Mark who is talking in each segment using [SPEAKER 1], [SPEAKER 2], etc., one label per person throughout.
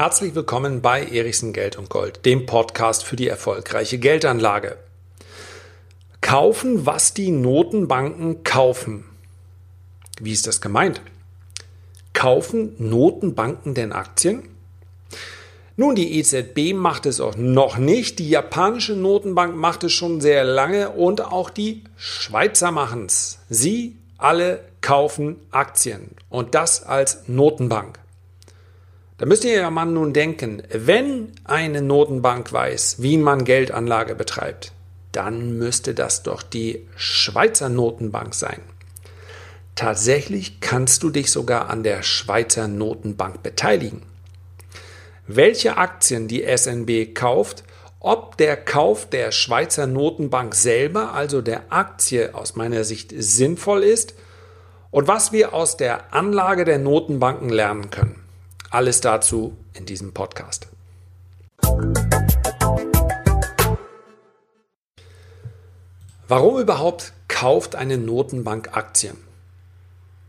[SPEAKER 1] Herzlich willkommen bei Erichsen Geld und Gold, dem Podcast für die erfolgreiche Geldanlage. Kaufen, was die Notenbanken kaufen. Wie ist das gemeint? Kaufen Notenbanken denn Aktien? Nun, die EZB macht es auch noch nicht, die japanische Notenbank macht es schon sehr lange und auch die Schweizer machen es. Sie alle kaufen Aktien und das als Notenbank. Da müsst ihr ja mal nun denken, wenn eine Notenbank weiß, wie man Geldanlage betreibt, dann müsste das doch die Schweizer Notenbank sein. Tatsächlich kannst du dich sogar an der Schweizer Notenbank beteiligen welche Aktien die SNB kauft, ob der Kauf der Schweizer Notenbank selber, also der Aktie aus meiner Sicht sinnvoll ist und was wir aus der Anlage der Notenbanken lernen können. Alles dazu in diesem Podcast. Warum überhaupt kauft eine Notenbank Aktien?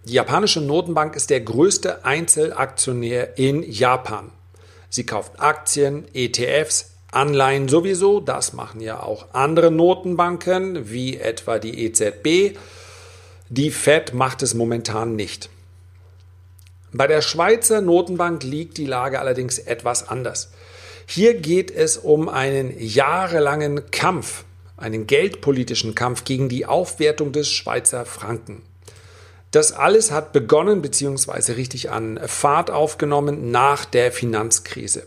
[SPEAKER 1] Die japanische Notenbank ist der größte Einzelaktionär in Japan. Sie kauft Aktien, ETFs, Anleihen sowieso. Das machen ja auch andere Notenbanken, wie etwa die EZB. Die Fed macht es momentan nicht. Bei der Schweizer Notenbank liegt die Lage allerdings etwas anders. Hier geht es um einen jahrelangen Kampf, einen geldpolitischen Kampf gegen die Aufwertung des Schweizer Franken. Das alles hat begonnen bzw. richtig an Fahrt aufgenommen nach der Finanzkrise.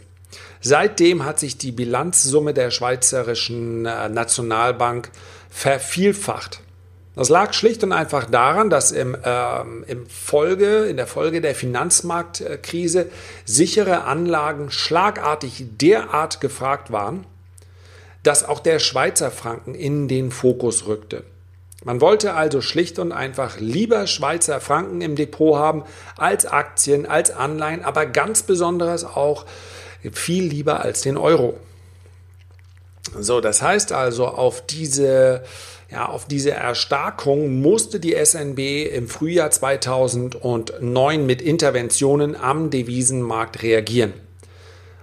[SPEAKER 1] Seitdem hat sich die Bilanzsumme der Schweizerischen äh, Nationalbank vervielfacht. Das lag schlicht und einfach daran, dass im, ähm, im Folge, in der Folge der Finanzmarktkrise sichere Anlagen schlagartig derart gefragt waren, dass auch der Schweizer Franken in den Fokus rückte. Man wollte also schlicht und einfach lieber Schweizer Franken im Depot haben als Aktien, als Anleihen, aber ganz besonderes auch viel lieber als den Euro. So, das heißt also, auf diese, ja, auf diese Erstarkung musste die SNB im Frühjahr 2009 mit Interventionen am Devisenmarkt reagieren.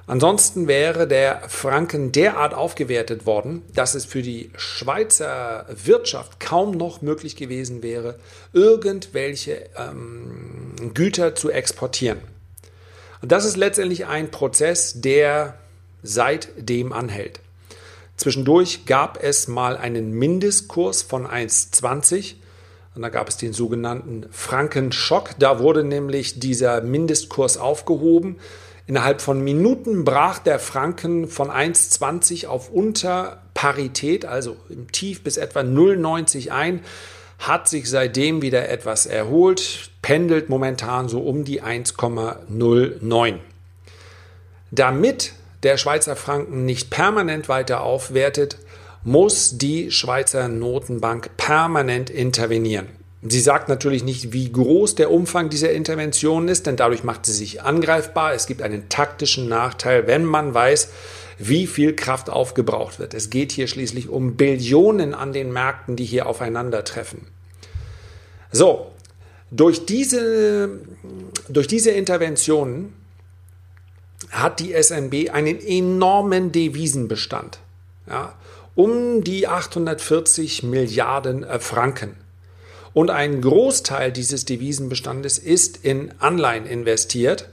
[SPEAKER 1] Ansonsten wäre der Franken derart aufgewertet worden, dass es für die Schweizer Wirtschaft kaum noch möglich gewesen wäre, irgendwelche ähm, Güter zu exportieren. Und das ist letztendlich ein Prozess, der seitdem anhält. Zwischendurch gab es mal einen Mindestkurs von 1,20 und da gab es den sogenannten Frankenschock. Da wurde nämlich dieser Mindestkurs aufgehoben. Innerhalb von Minuten brach der Franken von 1,20 auf unter Parität, also im Tief bis etwa 0,90 ein, hat sich seitdem wieder etwas erholt, pendelt momentan so um die 1,09. Damit der Schweizer Franken nicht permanent weiter aufwertet, muss die Schweizer Notenbank permanent intervenieren. Sie sagt natürlich nicht, wie groß der Umfang dieser Intervention ist, denn dadurch macht sie sich angreifbar. Es gibt einen taktischen Nachteil, wenn man weiß, wie viel Kraft aufgebraucht wird. Es geht hier schließlich um Billionen an den Märkten, die hier aufeinandertreffen. So, durch diese, durch diese Interventionen hat die SNB einen enormen Devisenbestand. Ja, um die 840 Milliarden äh, Franken. Und ein Großteil dieses Devisenbestandes ist in Anleihen investiert,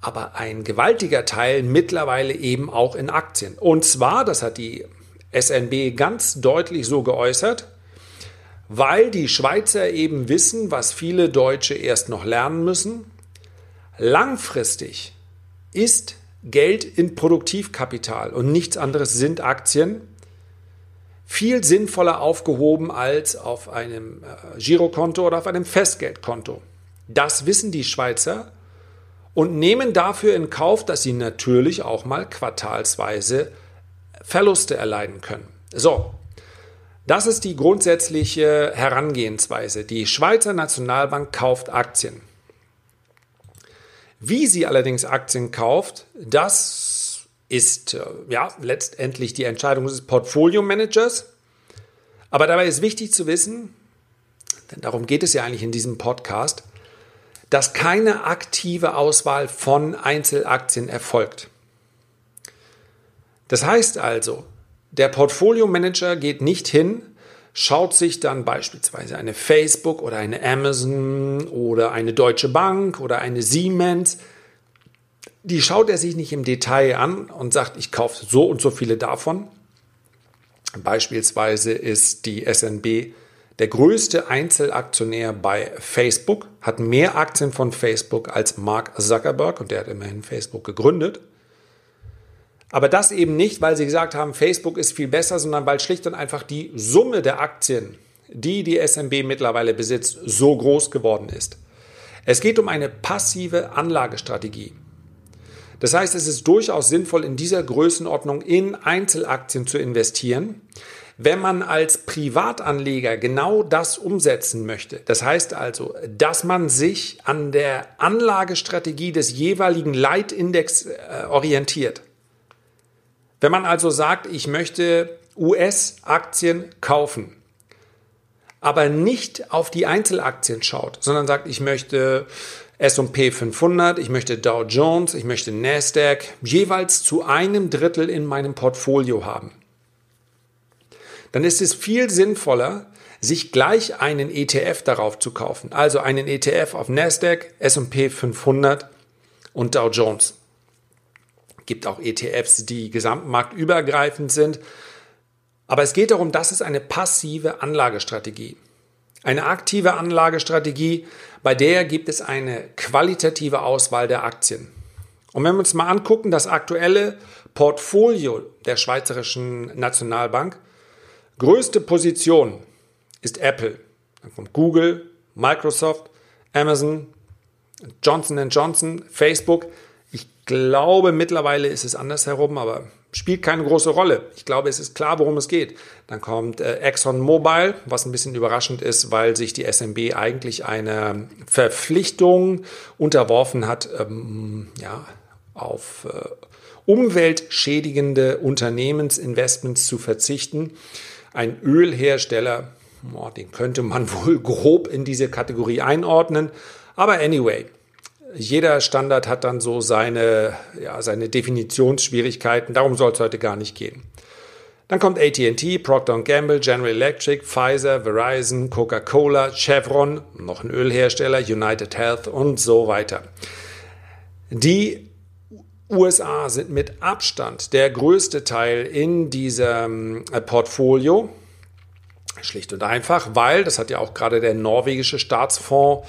[SPEAKER 1] aber ein gewaltiger Teil mittlerweile eben auch in Aktien. Und zwar, das hat die SNB ganz deutlich so geäußert, weil die Schweizer eben wissen, was viele Deutsche erst noch lernen müssen. Langfristig ist Geld in Produktivkapital und nichts anderes sind Aktien viel sinnvoller aufgehoben als auf einem äh, Girokonto oder auf einem Festgeldkonto. Das wissen die Schweizer und nehmen dafür in Kauf, dass sie natürlich auch mal quartalsweise Verluste erleiden können. So, das ist die grundsätzliche Herangehensweise. Die Schweizer Nationalbank kauft Aktien. Wie sie allerdings Aktien kauft, das ist äh, ja letztendlich die Entscheidung des Portfolio-Managers. Aber dabei ist wichtig zu wissen, denn darum geht es ja eigentlich in diesem Podcast, dass keine aktive Auswahl von Einzelaktien erfolgt. Das heißt also, der Portfolio-Manager geht nicht hin, schaut sich dann beispielsweise eine Facebook oder eine Amazon oder eine Deutsche Bank oder eine Siemens, die schaut er sich nicht im Detail an und sagt, ich kaufe so und so viele davon. Beispielsweise ist die SNB der größte Einzelaktionär bei Facebook, hat mehr Aktien von Facebook als Mark Zuckerberg und der hat immerhin Facebook gegründet. Aber das eben nicht, weil sie gesagt haben, Facebook ist viel besser, sondern weil schlicht und einfach die Summe der Aktien, die die SMB mittlerweile besitzt, so groß geworden ist. Es geht um eine passive Anlagestrategie. Das heißt, es ist durchaus sinnvoll, in dieser Größenordnung in Einzelaktien zu investieren. Wenn man als Privatanleger genau das umsetzen möchte, das heißt also, dass man sich an der Anlagestrategie des jeweiligen Leitindex äh, orientiert, wenn man also sagt, ich möchte US-Aktien kaufen, aber nicht auf die Einzelaktien schaut, sondern sagt, ich möchte S&P 500, ich möchte Dow Jones, ich möchte Nasdaq jeweils zu einem Drittel in meinem Portfolio haben. Dann ist es viel sinnvoller, sich gleich einen ETF darauf zu kaufen. Also einen ETF auf Nasdaq, S&P 500 und Dow Jones gibt auch ETFs, die gesamtmarktübergreifend sind. Aber es geht darum, das ist eine passive Anlagestrategie. Eine aktive Anlagestrategie, bei der gibt es eine qualitative Auswahl der Aktien. Und wenn wir uns mal angucken, das aktuelle Portfolio der Schweizerischen Nationalbank, größte Position ist Apple, dann kommt Google, Microsoft, Amazon, Johnson Johnson, Facebook glaube, mittlerweile ist es andersherum, aber spielt keine große Rolle. Ich glaube, es ist klar, worum es geht. Dann kommt äh, Exxon Mobil, was ein bisschen überraschend ist, weil sich die SMB eigentlich eine Verpflichtung unterworfen hat, ähm, ja, auf äh, umweltschädigende Unternehmensinvestments zu verzichten. Ein Ölhersteller, oh, den könnte man wohl grob in diese Kategorie einordnen. Aber anyway, jeder Standard hat dann so seine, ja, seine Definitionsschwierigkeiten. Darum soll es heute gar nicht gehen. Dann kommt AT&T, Procter Gamble, General Electric, Pfizer, Verizon, Coca-Cola, Chevron, noch ein Ölhersteller, United Health und so weiter. Die USA sind mit Abstand der größte Teil in diesem äh, Portfolio. Schlicht und einfach, weil, das hat ja auch gerade der norwegische Staatsfonds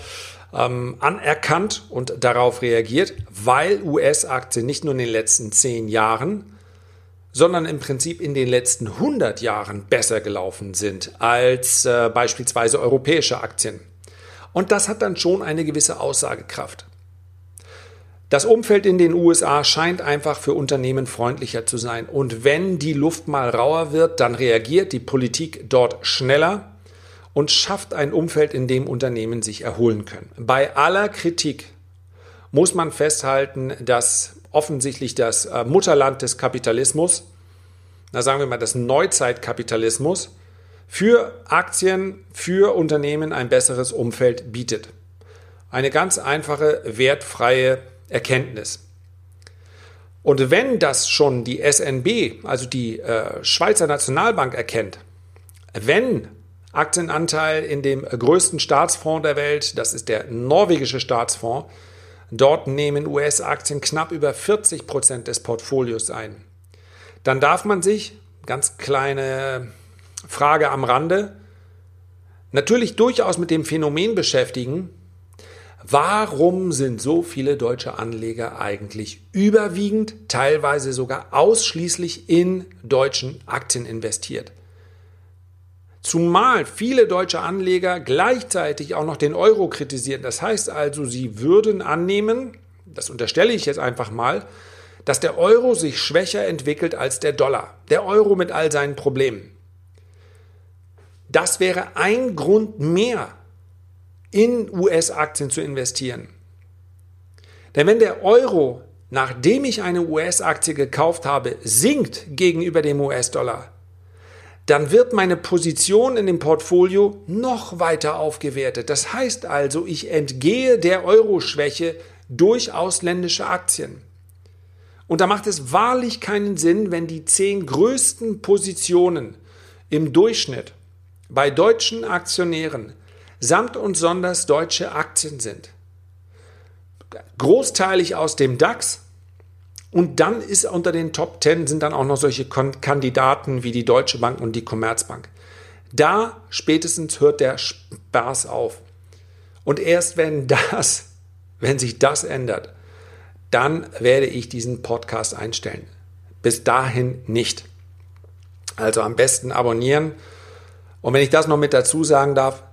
[SPEAKER 1] ähm, anerkannt und darauf reagiert, weil US-Aktien nicht nur in den letzten zehn Jahren, sondern im Prinzip in den letzten 100 Jahren besser gelaufen sind als äh, beispielsweise europäische Aktien. Und das hat dann schon eine gewisse Aussagekraft. Das Umfeld in den USA scheint einfach für Unternehmen freundlicher zu sein. Und wenn die Luft mal rauer wird, dann reagiert die Politik dort schneller und schafft ein Umfeld, in dem Unternehmen sich erholen können. Bei aller Kritik muss man festhalten, dass offensichtlich das äh, Mutterland des Kapitalismus, na sagen wir mal das Neuzeitkapitalismus, für Aktien, für Unternehmen ein besseres Umfeld bietet. Eine ganz einfache, wertfreie Erkenntnis. Und wenn das schon die SNB, also die äh, Schweizer Nationalbank erkennt, wenn Aktienanteil in dem größten Staatsfonds der Welt, das ist der norwegische Staatsfonds. Dort nehmen US-Aktien knapp über 40 Prozent des Portfolios ein. Dann darf man sich, ganz kleine Frage am Rande, natürlich durchaus mit dem Phänomen beschäftigen, warum sind so viele deutsche Anleger eigentlich überwiegend, teilweise sogar ausschließlich in deutschen Aktien investiert? Zumal viele deutsche Anleger gleichzeitig auch noch den Euro kritisieren. Das heißt also, sie würden annehmen, das unterstelle ich jetzt einfach mal, dass der Euro sich schwächer entwickelt als der Dollar. Der Euro mit all seinen Problemen. Das wäre ein Grund mehr, in US-Aktien zu investieren. Denn wenn der Euro, nachdem ich eine US-Aktie gekauft habe, sinkt gegenüber dem US-Dollar, dann wird meine Position in dem Portfolio noch weiter aufgewertet. Das heißt also, ich entgehe der Euro-Schwäche durch ausländische Aktien. Und da macht es wahrlich keinen Sinn, wenn die zehn größten Positionen im Durchschnitt bei deutschen Aktionären samt und sonders deutsche Aktien sind. Großteilig aus dem DAX, und dann ist unter den Top 10 sind dann auch noch solche Kandidaten wie die Deutsche Bank und die Commerzbank. Da spätestens hört der Spaß auf. Und erst wenn das, wenn sich das ändert, dann werde ich diesen Podcast einstellen. Bis dahin nicht. Also am besten abonnieren. Und wenn ich das noch mit dazu sagen darf,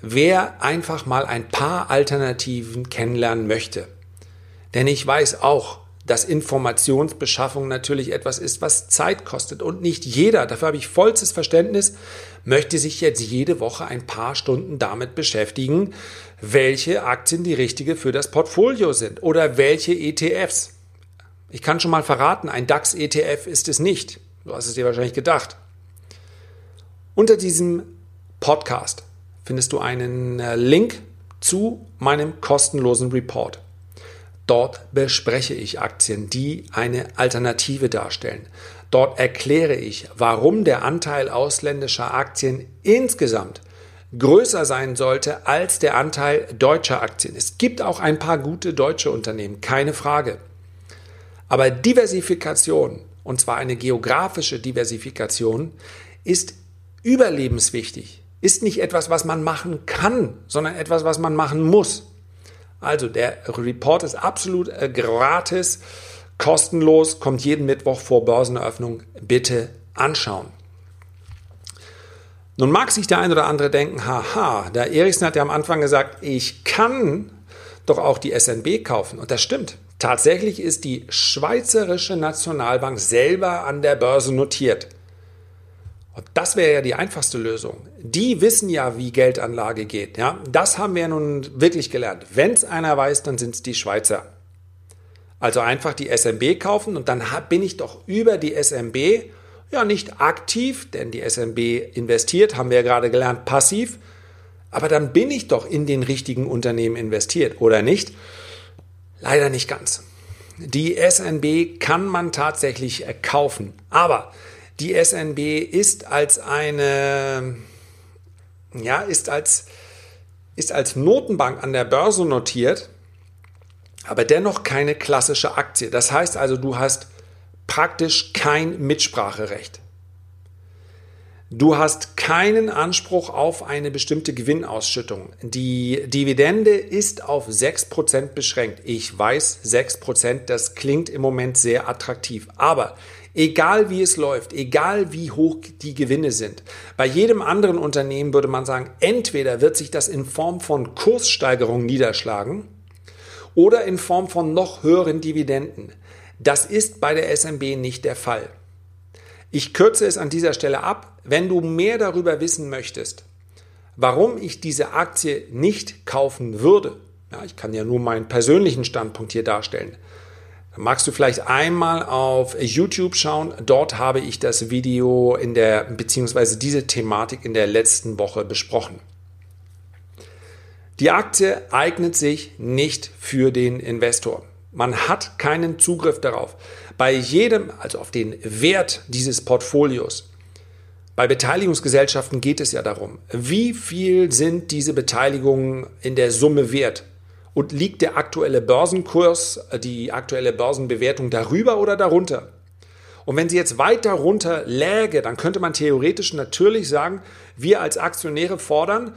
[SPEAKER 1] wer einfach mal ein paar Alternativen kennenlernen möchte. Denn ich weiß auch, dass Informationsbeschaffung natürlich etwas ist, was Zeit kostet. Und nicht jeder, dafür habe ich vollstes Verständnis, möchte sich jetzt jede Woche ein paar Stunden damit beschäftigen, welche Aktien die richtige für das Portfolio sind oder welche ETFs. Ich kann schon mal verraten, ein DAX-ETF ist es nicht. Du hast es dir wahrscheinlich gedacht. Unter diesem Podcast findest du einen äh, Link zu meinem kostenlosen Report. Dort bespreche ich Aktien, die eine Alternative darstellen. Dort erkläre ich, warum der Anteil ausländischer Aktien insgesamt größer sein sollte als der Anteil deutscher Aktien. Es gibt auch ein paar gute deutsche Unternehmen, keine Frage. Aber Diversifikation, und zwar eine geografische Diversifikation, ist überlebenswichtig, ist nicht etwas, was man machen kann, sondern etwas, was man machen muss. Also der Report ist absolut äh, gratis, kostenlos, kommt jeden Mittwoch vor Börseneröffnung. Bitte anschauen. Nun mag sich der ein oder andere denken, haha, der Erichsen hat ja am Anfang gesagt, ich kann doch auch die SNB kaufen. Und das stimmt. Tatsächlich ist die Schweizerische Nationalbank selber an der Börse notiert. Und das wäre ja die einfachste Lösung. Die wissen ja, wie Geldanlage geht. Ja? Das haben wir nun wirklich gelernt. Wenn es einer weiß, dann sind es die Schweizer. Also einfach die SMB kaufen und dann bin ich doch über die SMB ja nicht aktiv, denn die SMB investiert, haben wir ja gerade gelernt, passiv. Aber dann bin ich doch in den richtigen Unternehmen investiert, oder nicht? Leider nicht ganz. Die SNB kann man tatsächlich kaufen. Aber die SNB ist als eine, ja, ist als, ist als Notenbank an der Börse notiert, aber dennoch keine klassische Aktie. Das heißt also, du hast praktisch kein Mitspracherecht. Du hast keinen Anspruch auf eine bestimmte Gewinnausschüttung. Die Dividende ist auf 6% beschränkt. Ich weiß, 6%, das klingt im Moment sehr attraktiv. Aber Egal wie es läuft, egal wie hoch die Gewinne sind. Bei jedem anderen Unternehmen würde man sagen, entweder wird sich das in Form von Kurssteigerung niederschlagen oder in Form von noch höheren Dividenden. Das ist bei der SMB nicht der Fall. Ich kürze es an dieser Stelle ab. Wenn du mehr darüber wissen möchtest, warum ich diese Aktie nicht kaufen würde, ja, ich kann ja nur meinen persönlichen Standpunkt hier darstellen, magst du vielleicht einmal auf YouTube schauen. Dort habe ich das Video in der, beziehungsweise diese Thematik in der letzten Woche besprochen. Die Aktie eignet sich nicht für den Investor. Man hat keinen Zugriff darauf. Bei jedem, also auf den Wert dieses Portfolios, bei Beteiligungsgesellschaften geht es ja darum, wie viel sind diese Beteiligungen in der Summe wert? Und liegt der aktuelle Börsenkurs, die aktuelle Börsenbewertung darüber oder darunter? Und wenn sie jetzt weiter runter läge, dann könnte man theoretisch natürlich sagen, wir als Aktionäre fordern,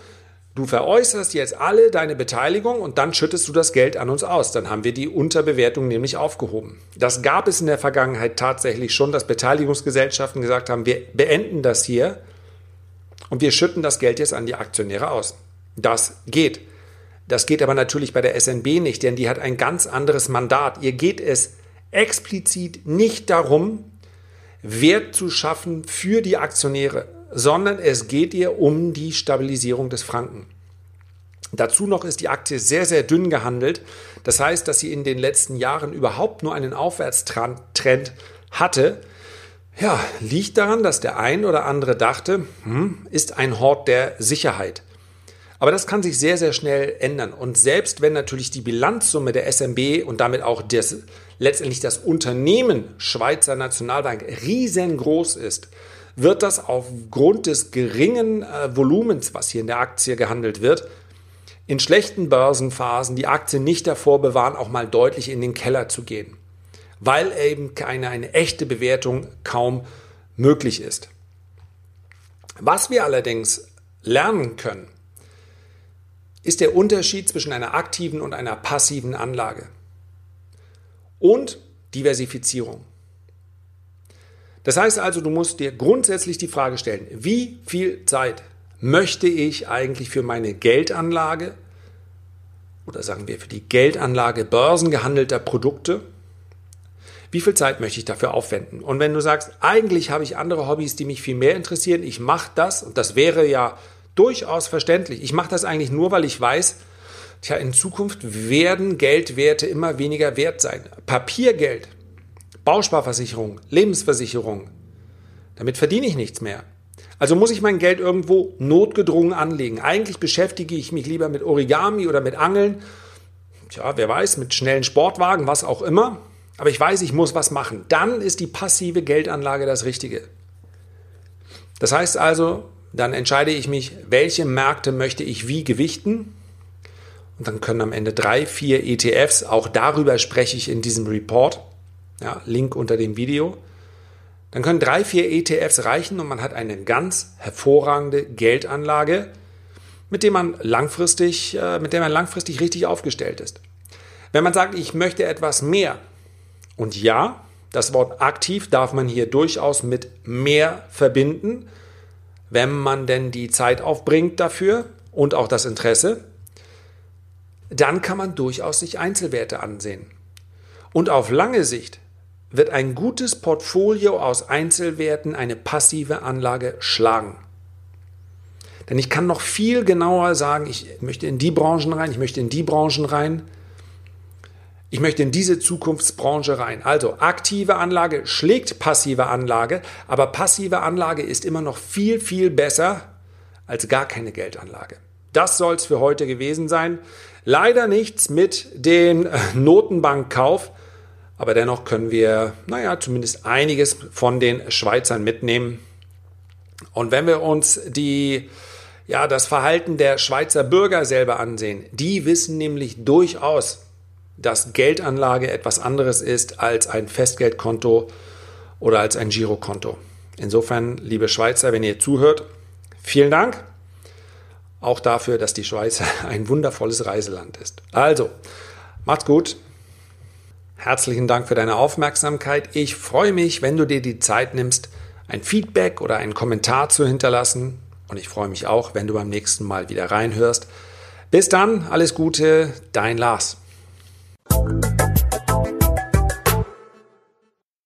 [SPEAKER 1] du veräußerst jetzt alle deine Beteiligung und dann schüttest du das Geld an uns aus. Dann haben wir die Unterbewertung nämlich aufgehoben. Das gab es in der Vergangenheit tatsächlich schon, dass Beteiligungsgesellschaften gesagt haben, wir beenden das hier und wir schütten das Geld jetzt an die Aktionäre aus. Das geht. Das geht aber natürlich bei der SNB nicht, denn die hat ein ganz anderes Mandat. Ihr geht es explizit nicht darum, Wert zu schaffen für die Aktionäre, sondern es geht ihr um die Stabilisierung des Franken. Dazu noch ist die Aktie sehr, sehr dünn gehandelt. Das heißt, dass sie in den letzten Jahren überhaupt nur einen Aufwärtstrend hatte. Ja, liegt daran, dass der ein oder andere dachte, hm, ist ein Hort der Sicherheit. Aber das kann sich sehr, sehr schnell ändern. Und selbst wenn natürlich die Bilanzsumme der SMB und damit auch das, letztendlich das Unternehmen Schweizer Nationalbank riesengroß ist, wird das aufgrund des geringen äh, Volumens, was hier in der Aktie gehandelt wird, in schlechten Börsenphasen die Aktie nicht davor bewahren, auch mal deutlich in den Keller zu gehen, weil eben keine eine echte Bewertung kaum möglich ist. Was wir allerdings lernen können, ist der Unterschied zwischen einer aktiven und einer passiven Anlage und Diversifizierung. Das heißt also, du musst dir grundsätzlich die Frage stellen, wie viel Zeit möchte ich eigentlich für meine Geldanlage oder sagen wir für die Geldanlage börsengehandelter Produkte, wie viel Zeit möchte ich dafür aufwenden? Und wenn du sagst, eigentlich habe ich andere Hobbys, die mich viel mehr interessieren, ich mache das, und das wäre ja durchaus verständlich, ich mache das eigentlich nur, weil ich weiß, tja, in Zukunft werden Geldwerte immer weniger wert sein. Papiergeld Bausparversicherung, Lebensversicherung. Damit verdiene ich nichts mehr. Also muss ich mein Geld irgendwo notgedrungen anlegen. Eigentlich beschäftige ich mich lieber mit Origami oder mit Angeln. Tja, wer weiß, mit schnellen Sportwagen, was auch immer. Aber ich weiß, ich muss was machen. Dann ist die passive Geldanlage das Richtige. Das heißt also, dann entscheide ich mich, welche Märkte möchte ich wie gewichten. Und dann können am Ende drei, vier ETFs, auch darüber spreche ich in diesem Report, ja, Link unter dem Video, dann können drei, vier ETFs reichen und man hat eine ganz hervorragende Geldanlage, mit dem man langfristig, äh, mit der man langfristig richtig aufgestellt ist. Wenn man sagt, ich möchte etwas mehr, und ja, das Wort aktiv darf man hier durchaus mit mehr verbinden, wenn man denn die Zeit aufbringt dafür und auch das Interesse, dann kann man durchaus sich Einzelwerte ansehen. Und auf lange Sicht wird ein gutes Portfolio aus Einzelwerten eine passive Anlage schlagen. Denn ich kann noch viel genauer sagen, ich möchte in die Branchen rein, ich möchte in die Branchen rein, ich möchte in diese Zukunftsbranche rein. Also aktive Anlage schlägt passive Anlage, aber passive Anlage ist immer noch viel, viel besser als gar keine Geldanlage. Das soll es für heute gewesen sein. Leider nichts mit dem Notenbankkauf. Aber dennoch können wir, naja, zumindest einiges von den Schweizern mitnehmen. Und wenn wir uns die, ja, das Verhalten der Schweizer Bürger selber ansehen, die wissen nämlich durchaus, dass Geldanlage etwas anderes ist als ein Festgeldkonto oder als ein Girokonto. Insofern, liebe Schweizer, wenn ihr zuhört, vielen Dank. Auch dafür, dass die Schweiz ein wundervolles Reiseland ist. Also, macht's gut. Herzlichen Dank für deine Aufmerksamkeit. Ich freue mich, wenn du dir die Zeit nimmst, ein Feedback oder einen Kommentar zu hinterlassen. Und ich freue mich auch, wenn du beim nächsten Mal wieder reinhörst. Bis dann, alles Gute, dein Lars. Thank you.